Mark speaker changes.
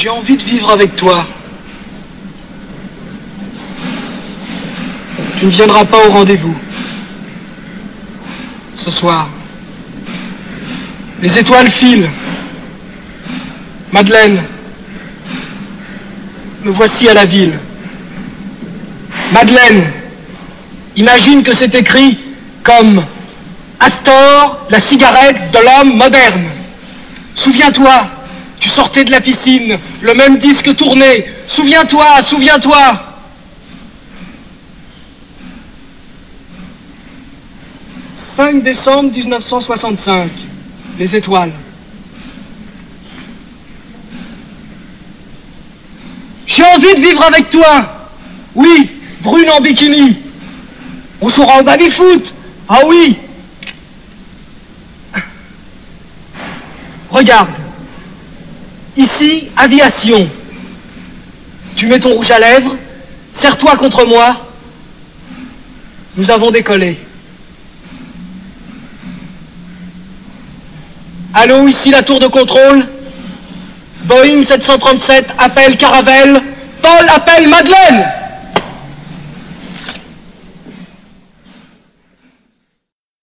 Speaker 1: J'ai envie de vivre avec toi. Tu ne viendras pas au rendez-vous. Ce soir. Les étoiles filent. Madeleine, me voici à la ville. Madeleine, imagine que c'est écrit comme Astor, la cigarette de l'homme moderne. Souviens-toi, sortais de la piscine, le même disque tournait. Souviens-toi, souviens-toi. « 5 décembre 1965, les étoiles. J'ai envie de vivre avec toi. Oui, brune en bikini. On jouera au baby-foot. Ah oui. Regarde. Ici, aviation. Tu mets ton rouge à lèvres, serre-toi contre moi. Nous avons décollé. Allô, ici la tour de contrôle. Boeing 737 appelle Caravelle. Paul appelle Madeleine.